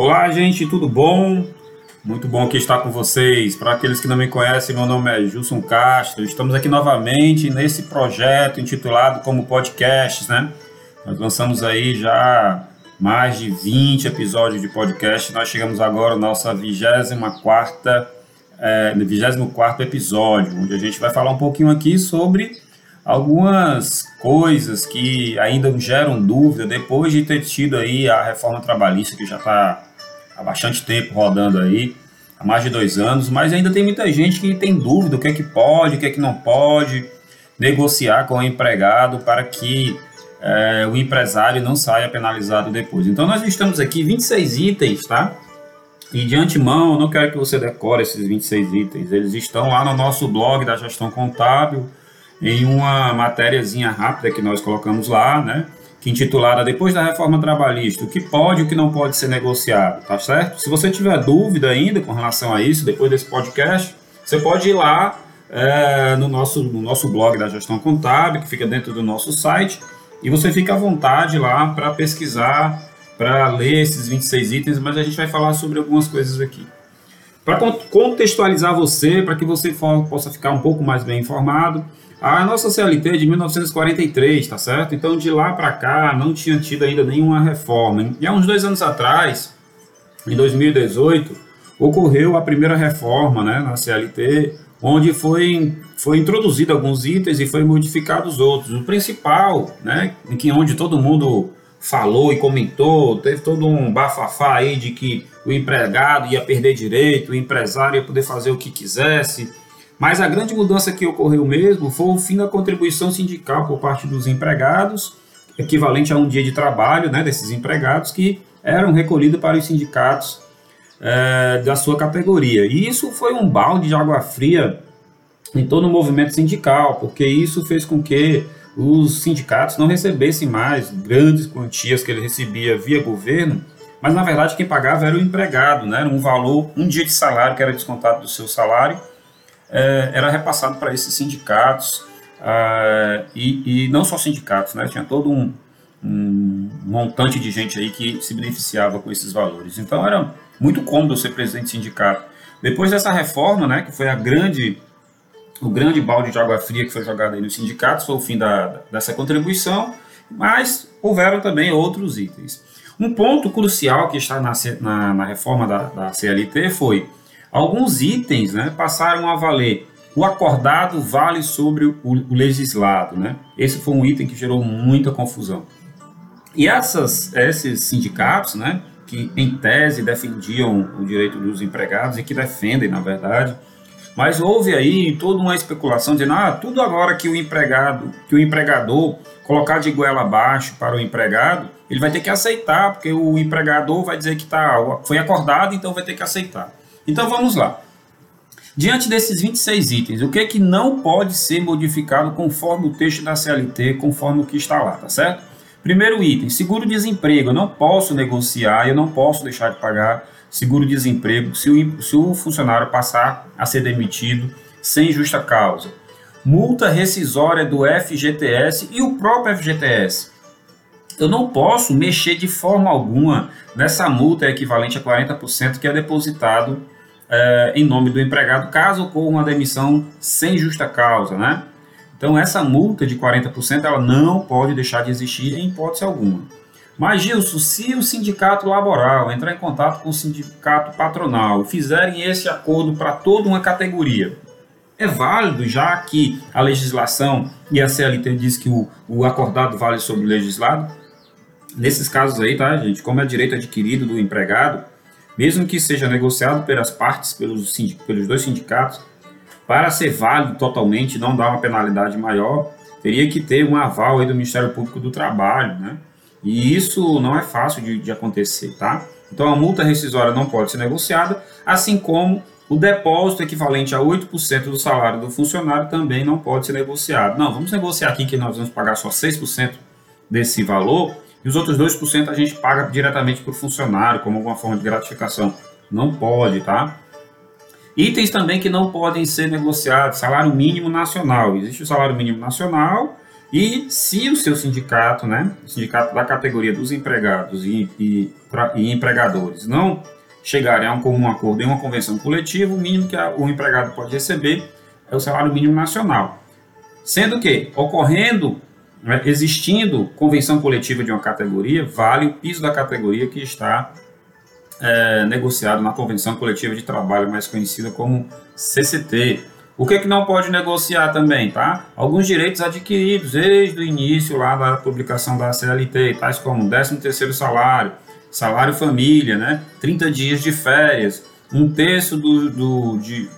Olá, gente, tudo bom? Muito bom aqui estar com vocês. Para aqueles que não me conhecem, meu nome é Gilson Castro. Estamos aqui novamente nesse projeto intitulado como podcasts, né? Nós lançamos aí já mais de 20 episódios de podcast. Nós chegamos agora à nossa 24 é, 24 episódio, onde a gente vai falar um pouquinho aqui sobre algumas coisas que ainda geram dúvida depois de ter tido aí a reforma trabalhista que já está há bastante tempo rodando aí, há mais de dois anos, mas ainda tem muita gente que tem dúvida o que é que pode, o que é que não pode negociar com o empregado para que é, o empresário não saia penalizado depois. Então nós estamos aqui 26 itens, tá? E de antemão, eu não quero que você decore esses 26 itens, eles estão lá no nosso blog da gestão contábil, em uma matériazinha rápida que nós colocamos lá, né? Que intitulada Depois da Reforma Trabalhista, o que pode e o que não pode ser negociado, tá certo? Se você tiver dúvida ainda com relação a isso, depois desse podcast, você pode ir lá é, no, nosso, no nosso blog da Gestão Contábil, que fica dentro do nosso site, e você fica à vontade lá para pesquisar, para ler esses 26 itens, mas a gente vai falar sobre algumas coisas aqui. Para contextualizar você, para que você possa ficar um pouco mais bem informado, a nossa CLT é de 1943, tá certo? Então de lá para cá não tinha tido ainda nenhuma reforma. E há uns dois anos atrás, em 2018, ocorreu a primeira reforma né, na CLT, onde foi, foi introduzido alguns itens e foi modificados outros. O principal, né, em que onde todo mundo falou e comentou, teve todo um bafafá aí de que o empregado ia perder direito, o empresário ia poder fazer o que quisesse mas a grande mudança que ocorreu mesmo foi o fim da contribuição sindical por parte dos empregados, equivalente a um dia de trabalho né, desses empregados que eram recolhidos para os sindicatos é, da sua categoria. E isso foi um balde de água fria em todo o movimento sindical, porque isso fez com que os sindicatos não recebessem mais grandes quantias que ele recebia via governo, mas na verdade quem pagava era o empregado, né? era um valor, um dia de salário que era descontado do seu salário, é, era repassado para esses sindicatos, ah, e, e, não só sindicatos, né, tinha todo um, um, montante de gente aí que se beneficiava com esses valores. Então era muito cômodo ser presidente de sindicato. Depois dessa reforma, né, que foi a grande, o grande balde de água fria que foi jogado aí nos sindicatos, foi o fim da, dessa contribuição, mas houveram também outros itens. Um ponto crucial que está na, na, na reforma da, da CLT foi Alguns itens né, passaram a valer. O acordado vale sobre o, o legislado. Né? Esse foi um item que gerou muita confusão. E essas, esses sindicatos, né, que em tese defendiam o direito dos empregados e que defendem, na verdade, mas houve aí toda uma especulação dizendo, ah, tudo agora que o empregado, que o empregador colocar de goela abaixo para o empregado, ele vai ter que aceitar, porque o empregador vai dizer que tá, foi acordado, então vai ter que aceitar. Então vamos lá. Diante desses 26 itens, o que é que não pode ser modificado conforme o texto da CLT, conforme o que está lá, tá certo? Primeiro item, seguro-desemprego. Eu não posso negociar, eu não posso deixar de pagar seguro-desemprego se o, se o funcionário passar a ser demitido sem justa causa. Multa rescisória do FGTS e o próprio FGTS. Eu não posso mexer de forma alguma nessa multa equivalente a 40% que é depositado é, em nome do empregado, caso ocorra uma demissão sem justa causa, né? Então, essa multa de 40% ela não pode deixar de existir em hipótese alguma. Mas, Gilson, se o sindicato laboral entrar em contato com o sindicato patronal fizerem esse acordo para toda uma categoria, é válido, já que a legislação e a CLT diz que o, o acordado vale sobre o legislado? Nesses casos aí, tá, gente, como é direito adquirido do empregado, mesmo que seja negociado pelas partes, pelos, pelos dois sindicatos, para ser válido totalmente, não dar uma penalidade maior, teria que ter um aval aí do Ministério Público do Trabalho, né? E isso não é fácil de, de acontecer, tá? Então a multa rescisória não pode ser negociada, assim como o depósito equivalente a 8% do salário do funcionário também não pode ser negociado. Não, vamos negociar aqui que nós vamos pagar só 6% desse valor e os outros 2% a gente paga diretamente para o funcionário, como alguma forma de gratificação. Não pode, tá? Itens também que não podem ser negociados, salário mínimo nacional. Existe o salário mínimo nacional E se o seu sindicato, né, o sindicato da categoria dos empregados e, e, e empregadores, não chegarem a um comum acordo em uma convenção coletiva, o mínimo que a, o empregado pode receber é o salário mínimo nacional. Sendo que, ocorrendo, né, existindo convenção coletiva de uma categoria, vale o piso da categoria que está é, negociado na convenção coletiva de trabalho, mais conhecida como CCT. O que, é que não pode negociar também, tá? Alguns direitos adquiridos desde o início lá da publicação da CLT, tais como 13 terceiro salário, salário família, né? 30 dias de férias, um terço do, do de,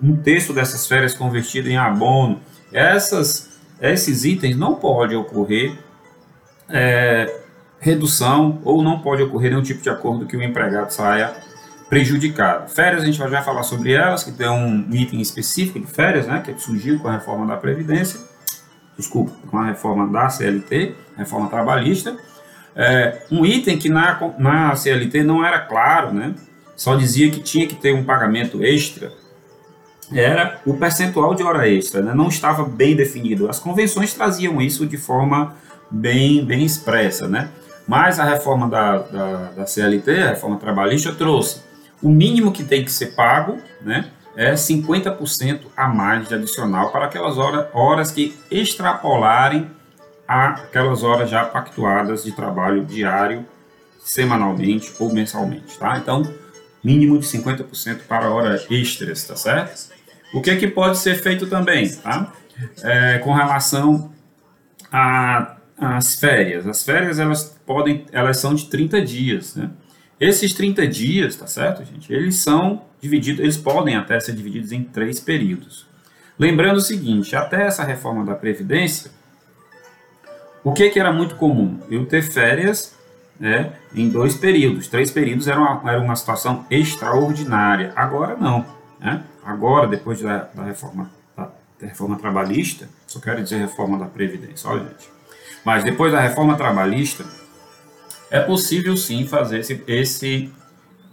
um terço dessas férias convertido em abono. Essas, esses itens não pode ocorrer é, redução ou não pode ocorrer nenhum tipo de acordo que o empregado saia prejudicado. Férias, a gente vai já falar sobre elas, que tem um item específico de férias, né, que surgiu com a reforma da Previdência, desculpa, com a reforma da CLT, reforma trabalhista. É, um item que na, na CLT não era claro, né, só dizia que tinha que ter um pagamento extra, era o percentual de hora extra, né, não estava bem definido. As convenções traziam isso de forma bem, bem expressa, né? Mas a reforma da, da, da CLT, a reforma trabalhista, trouxe o mínimo que tem que ser pago né, é 50% a mais de adicional para aquelas horas, horas que extrapolarem aquelas horas já pactuadas de trabalho diário, semanalmente ou mensalmente. Tá? Então, mínimo de 50% para horas extras, tá certo? O que é que pode ser feito também, tá? É, com relação às férias. As férias, elas podem, elas são de 30 dias, né? Esses 30 dias, tá certo, gente? Eles são divididos, eles podem até ser divididos em três períodos. Lembrando o seguinte, até essa reforma da Previdência, o que, que era muito comum? Eu ter férias né, em dois períodos. Três períodos era uma, era uma situação extraordinária. Agora não. Né? Agora, depois da, da reforma, da, da reforma trabalhista, só quero dizer reforma da Previdência, olha gente. Mas depois da reforma trabalhista, é possível sim fazer esse, esse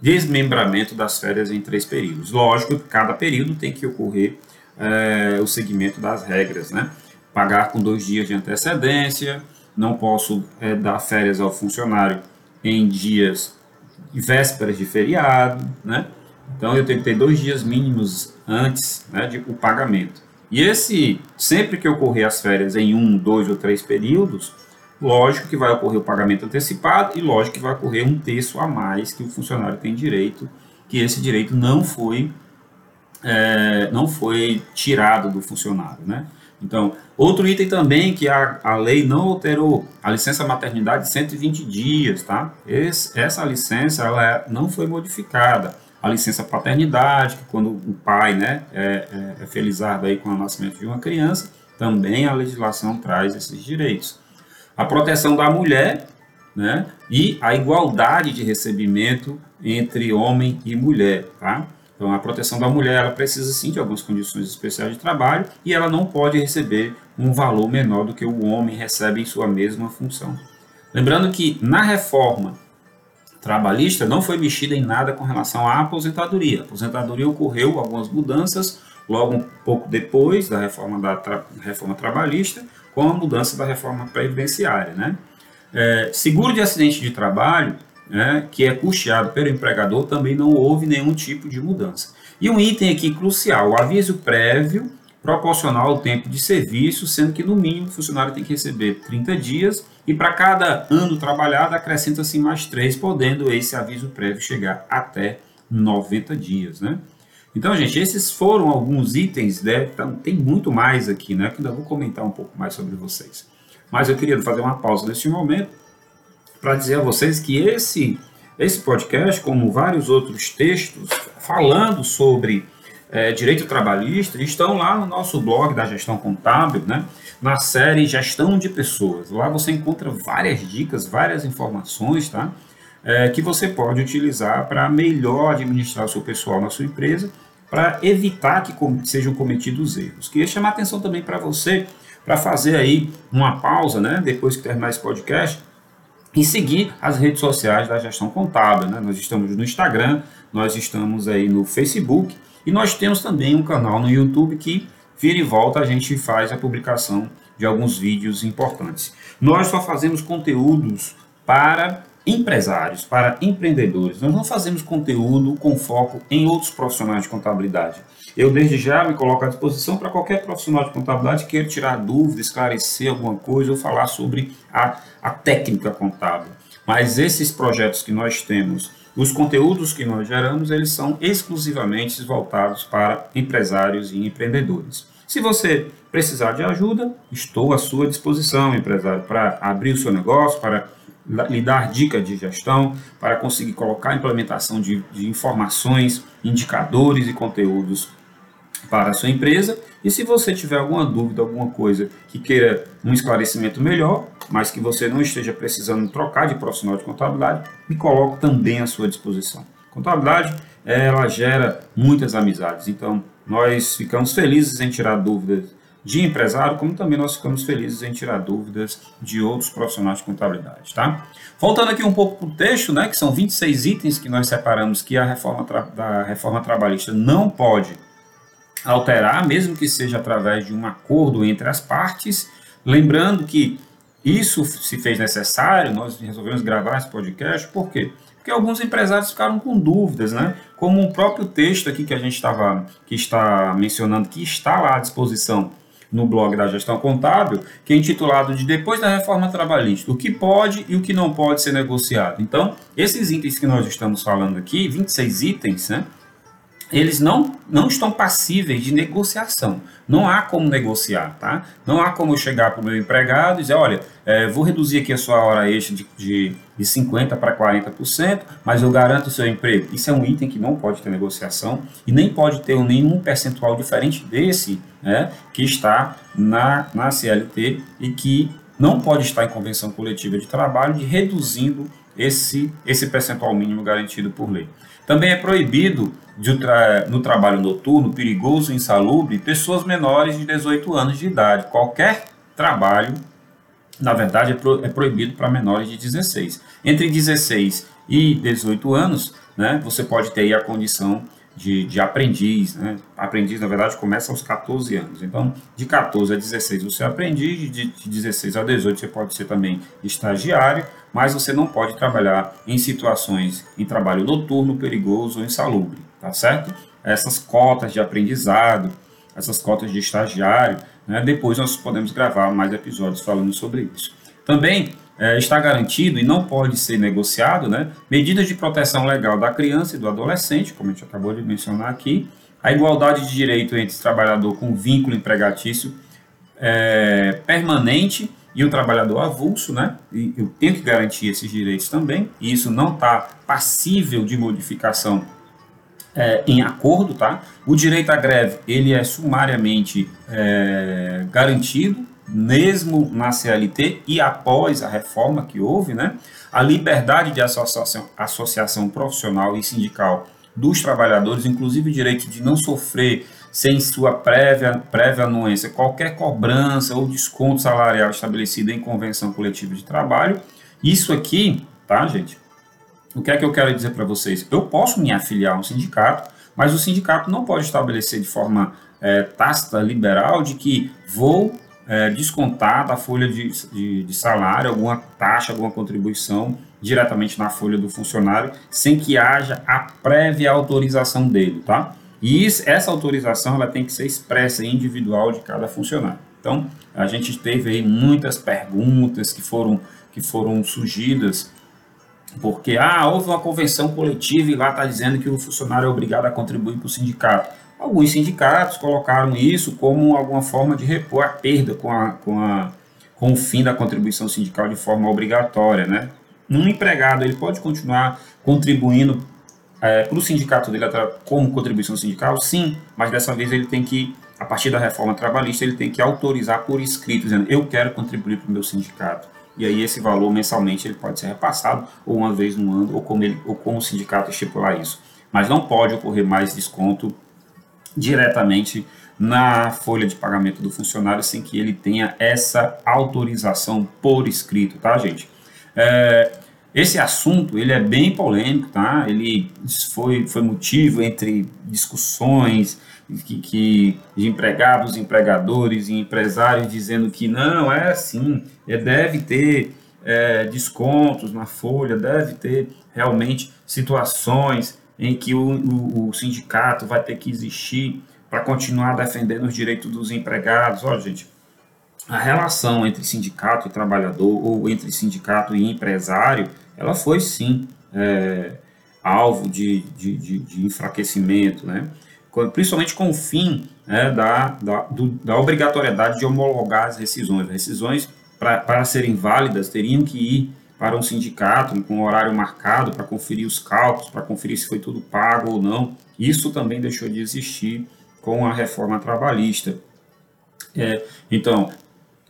desmembramento das férias em três períodos. Lógico que cada período tem que ocorrer é, o segmento das regras, né? Pagar com dois dias de antecedência, não posso é, dar férias ao funcionário em dias vésperas de feriado, né? Então eu tenho que ter dois dias mínimos antes né, de o pagamento. E esse, sempre que ocorrer as férias em um, dois ou três períodos, lógico que vai ocorrer o pagamento antecipado e lógico que vai ocorrer um terço a mais que o funcionário tem direito, que esse direito não foi é, não foi tirado do funcionário, né? Então, outro item também que a, a lei não alterou, a licença maternidade de 120 dias, tá? Esse, essa licença ela é, não foi modificada. A licença paternidade, que quando o pai né, é, é, é felizardo aí com o nascimento de uma criança, também a legislação traz esses direitos a proteção da mulher né, e a igualdade de recebimento entre homem e mulher. Tá? Então, a proteção da mulher ela precisa sim de algumas condições especiais de trabalho e ela não pode receber um valor menor do que o homem recebe em sua mesma função. Lembrando que na reforma trabalhista não foi mexida em nada com relação à aposentadoria. A aposentadoria ocorreu algumas mudanças logo um pouco depois da reforma da tra reforma trabalhista, com a mudança da reforma previdenciária. Né? É, seguro de acidente de trabalho, né, que é custeado pelo empregador, também não houve nenhum tipo de mudança. E um item aqui crucial, o aviso prévio proporcional ao tempo de serviço, sendo que no mínimo o funcionário tem que receber 30 dias e para cada ano trabalhado acrescenta-se mais três, podendo esse aviso prévio chegar até 90 dias, né? Então, gente, esses foram alguns itens, né? Então, tem muito mais aqui, né? Que ainda vou comentar um pouco mais sobre vocês. Mas eu queria fazer uma pausa neste momento para dizer a vocês que esse, esse podcast, como vários outros textos falando sobre é, direito trabalhista, estão lá no nosso blog da gestão contábil, né? Na série Gestão de Pessoas. Lá você encontra várias dicas, várias informações, tá? É, que você pode utilizar para melhor administrar o seu pessoal na sua empresa para evitar que sejam cometidos erros. Queria chamar atenção também para você, para fazer aí uma pausa, né, depois que terminar esse podcast, e seguir as redes sociais da gestão contábil. Né? Nós estamos no Instagram, nós estamos aí no Facebook e nós temos também um canal no YouTube que vira e volta a gente faz a publicação de alguns vídeos importantes. Nós só fazemos conteúdos para empresários, para empreendedores. Nós não fazemos conteúdo com foco em outros profissionais de contabilidade. Eu, desde já, me coloco à disposição para qualquer profissional de contabilidade que queira tirar dúvida, esclarecer alguma coisa ou falar sobre a, a técnica contábil. Mas esses projetos que nós temos, os conteúdos que nós geramos, eles são exclusivamente voltados para empresários e empreendedores. Se você precisar de ajuda, estou à sua disposição, empresário, para abrir o seu negócio, para lhe dar dicas de gestão, para conseguir colocar a implementação de, de informações, indicadores e conteúdos para a sua empresa. E se você tiver alguma dúvida, alguma coisa que queira um esclarecimento melhor, mas que você não esteja precisando trocar de profissional de contabilidade, me coloco também à sua disposição. Contabilidade, ela gera muitas amizades, então nós ficamos felizes em tirar dúvidas de empresário, como também nós ficamos felizes em tirar dúvidas de outros profissionais de contabilidade, tá? Voltando aqui um pouco para o texto, né, que são 26 itens que nós separamos que a reforma da reforma trabalhista não pode alterar, mesmo que seja através de um acordo entre as partes. Lembrando que isso se fez necessário, nós resolvemos gravar esse podcast, por quê? Porque alguns empresários ficaram com dúvidas, né? Como o próprio texto aqui que a gente estava, que está mencionando, que está lá à disposição no blog da gestão contábil, que é intitulado de Depois da Reforma Trabalhista, o que pode e o que não pode ser negociado. Então, esses itens que nós estamos falando aqui, 26 itens, né? Eles não, não estão passíveis de negociação. Não há como negociar, tá? Não há como eu chegar para o meu empregado e dizer, olha, é, vou reduzir aqui a sua hora extra de, de, de 50% para 40%, mas eu garanto o seu emprego. Isso é um item que não pode ter negociação e nem pode ter nenhum percentual diferente desse né, que está na, na CLT e que não pode estar em convenção coletiva de trabalho de reduzindo esse, esse percentual mínimo garantido por lei. Também é proibido tra no trabalho noturno, perigoso, insalubre, pessoas menores de 18 anos de idade. Qualquer trabalho, na verdade, é, pro é proibido para menores de 16. Entre 16 e 18 anos, né, você pode ter a condição de, de aprendiz. Né? Aprendiz, na verdade, começa aos 14 anos. Então, de 14 a 16 você é aprendiz, de, de 16 a 18 você pode ser também estagiário, mas você não pode trabalhar em situações em trabalho noturno, perigoso ou insalubre, tá certo? Essas cotas de aprendizado, essas cotas de estagiário, né? depois nós podemos gravar mais episódios falando sobre isso. Também é, está garantido e não pode ser negociado, né? Medidas de proteção legal da criança e do adolescente, como a gente acabou de mencionar aqui, a igualdade de direito entre trabalhador com vínculo empregatício é, permanente e o trabalhador avulso, né? E eu tenho que garantir esses direitos também, e isso não está passível de modificação é, em acordo, tá? O direito à greve, ele é sumariamente é, garantido, mesmo na CLT e após a reforma que houve, né, a liberdade de associação, associação profissional e sindical dos trabalhadores, inclusive o direito de não sofrer sem sua prévia, prévia anuência qualquer cobrança ou desconto salarial estabelecido em convenção coletiva de trabalho. Isso aqui, tá, gente? O que é que eu quero dizer para vocês? Eu posso me afiliar a um sindicato, mas o sindicato não pode estabelecer de forma é, tácita, liberal, de que vou é, descontar da folha de, de, de, salário alguma taxa, alguma contribuição diretamente na folha do funcionário, sem que haja a prévia autorização dele, tá? E isso, essa autorização ela tem que ser expressa e individual de cada funcionário. Então, a gente teve aí muitas perguntas que foram, que foram surgidas, porque ah, houve uma convenção coletiva e lá está dizendo que o funcionário é obrigado a contribuir para o sindicato. Alguns sindicatos colocaram isso como alguma forma de repor a perda com, a, com, a, com o fim da contribuição sindical de forma obrigatória. Né? Um empregado ele pode continuar contribuindo é, para o sindicato dele como contribuição sindical? Sim, mas dessa vez ele tem que, a partir da reforma trabalhista, ele tem que autorizar por escrito, dizendo eu quero contribuir para o meu sindicato. E aí esse valor mensalmente ele pode ser repassado ou uma vez no ano, ou como, ele, ou como o sindicato estipular isso. Mas não pode ocorrer mais desconto diretamente na folha de pagamento do funcionário sem que ele tenha essa autorização por escrito, tá, gente? É, esse assunto ele é bem polêmico, tá? Ele foi, foi motivo entre discussões que, que de empregados, empregadores e empresários dizendo que não é assim, é, deve ter é, descontos na folha, deve ter realmente situações em que o, o, o sindicato vai ter que existir para continuar defendendo os direitos dos empregados. Olha, gente, a relação entre sindicato e trabalhador ou entre sindicato e empresário ela foi sim é, alvo de, de, de, de, enfraquecimento, né? principalmente com o fim né, da, da, do, da, obrigatoriedade de homologar as rescisões. As rescisões, para serem válidas, teriam que ir para um sindicato com um horário marcado para conferir os cálculos, para conferir se foi tudo pago ou não. Isso também deixou de existir com a reforma trabalhista. É, então,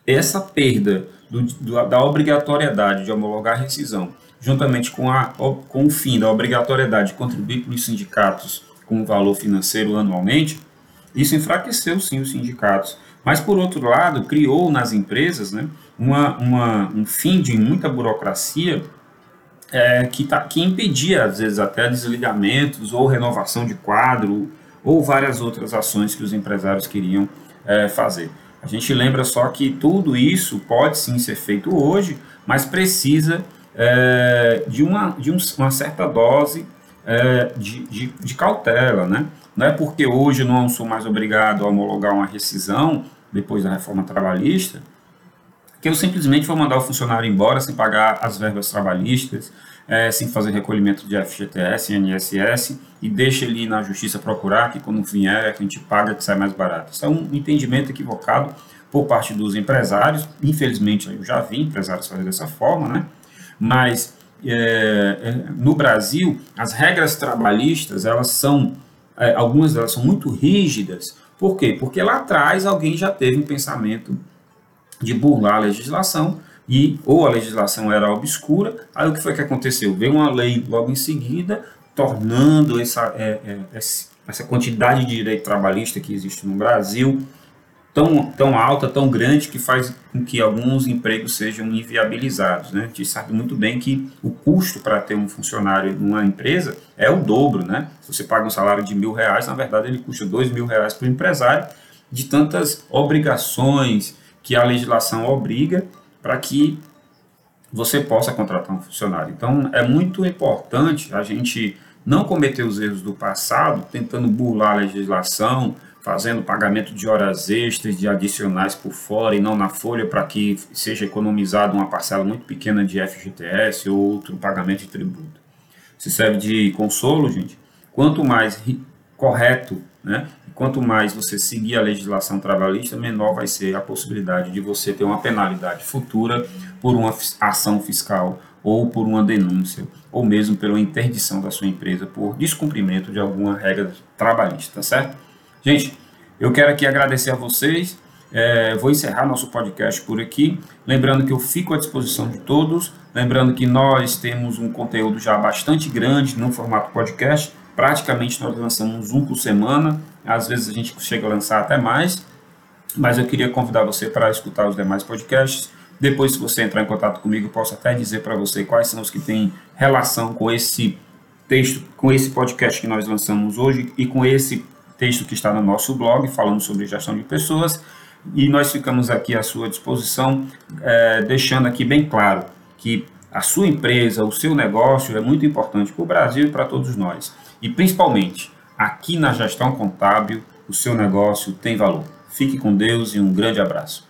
essa perda do, do, da obrigatoriedade de homologar a rescisão juntamente com, a, com o fim da obrigatoriedade de contribuir para os sindicatos com valor financeiro anualmente, isso enfraqueceu sim os sindicatos. Mas, por outro lado, criou nas empresas né, uma, uma, um fim de muita burocracia é, que, tá, que impedia, às vezes, até desligamentos ou renovação de quadro ou várias outras ações que os empresários queriam é, fazer. A gente lembra só que tudo isso pode sim ser feito hoje, mas precisa é, de, uma, de um, uma certa dose é, de, de, de, cautela, né? Não é porque hoje não sou mais obrigado a homologar uma rescisão depois da reforma trabalhista que eu simplesmente vou mandar o funcionário embora sem pagar as verbas trabalhistas, é, sem fazer recolhimento de FGTS, INSS e deixa ele na justiça procurar que quando vier a gente paga que sai mais barato. Isso é um entendimento equivocado por parte dos empresários. Infelizmente eu já vi empresários fazer dessa forma, né? Mas é, é, no Brasil as regras trabalhistas elas são é, algumas delas são muito rígidas. Por quê? Porque lá atrás alguém já teve um pensamento de burlar a legislação e ou a legislação era obscura aí o que foi que aconteceu? Veio uma lei logo em seguida tornando essa é, é, essa quantidade de direito trabalhista que existe no Brasil tão, tão alta, tão grande, que faz com que alguns empregos sejam inviabilizados. Né? A gente sabe muito bem que o custo para ter um funcionário numa empresa é o dobro. Né? Se você paga um salário de mil reais, na verdade ele custa dois mil reais para o empresário, de tantas obrigações que a legislação obriga para que você possa contratar um funcionário. Então, é muito importante a gente não cometer os erros do passado, tentando burlar a legislação, fazendo pagamento de horas extras, de adicionais por fora e não na folha, para que seja economizado uma parcela muito pequena de FGTS ou outro pagamento de tributo. Se serve de consolo, gente, quanto mais correto, né, quanto mais você seguir a legislação trabalhista, menor vai ser a possibilidade de você ter uma penalidade futura por uma ação fiscal ou por uma denúncia, ou mesmo pela interdição da sua empresa por descumprimento de alguma regra trabalhista, tá certo? Gente, eu quero aqui agradecer a vocês. É, vou encerrar nosso podcast por aqui. Lembrando que eu fico à disposição de todos. Lembrando que nós temos um conteúdo já bastante grande no formato podcast. Praticamente nós lançamos um por semana. Às vezes a gente chega a lançar até mais. Mas eu queria convidar você para escutar os demais podcasts. Depois, se você entrar em contato comigo, eu posso até dizer para você quais são os que têm relação com esse texto, com esse podcast que nós lançamos hoje e com esse texto que está no nosso blog falando sobre gestão de pessoas e nós ficamos aqui à sua disposição, é, deixando aqui bem claro que a sua empresa, o seu negócio é muito importante para o Brasil e para todos nós. E principalmente, aqui na gestão contábil, o seu negócio tem valor. Fique com Deus e um grande abraço.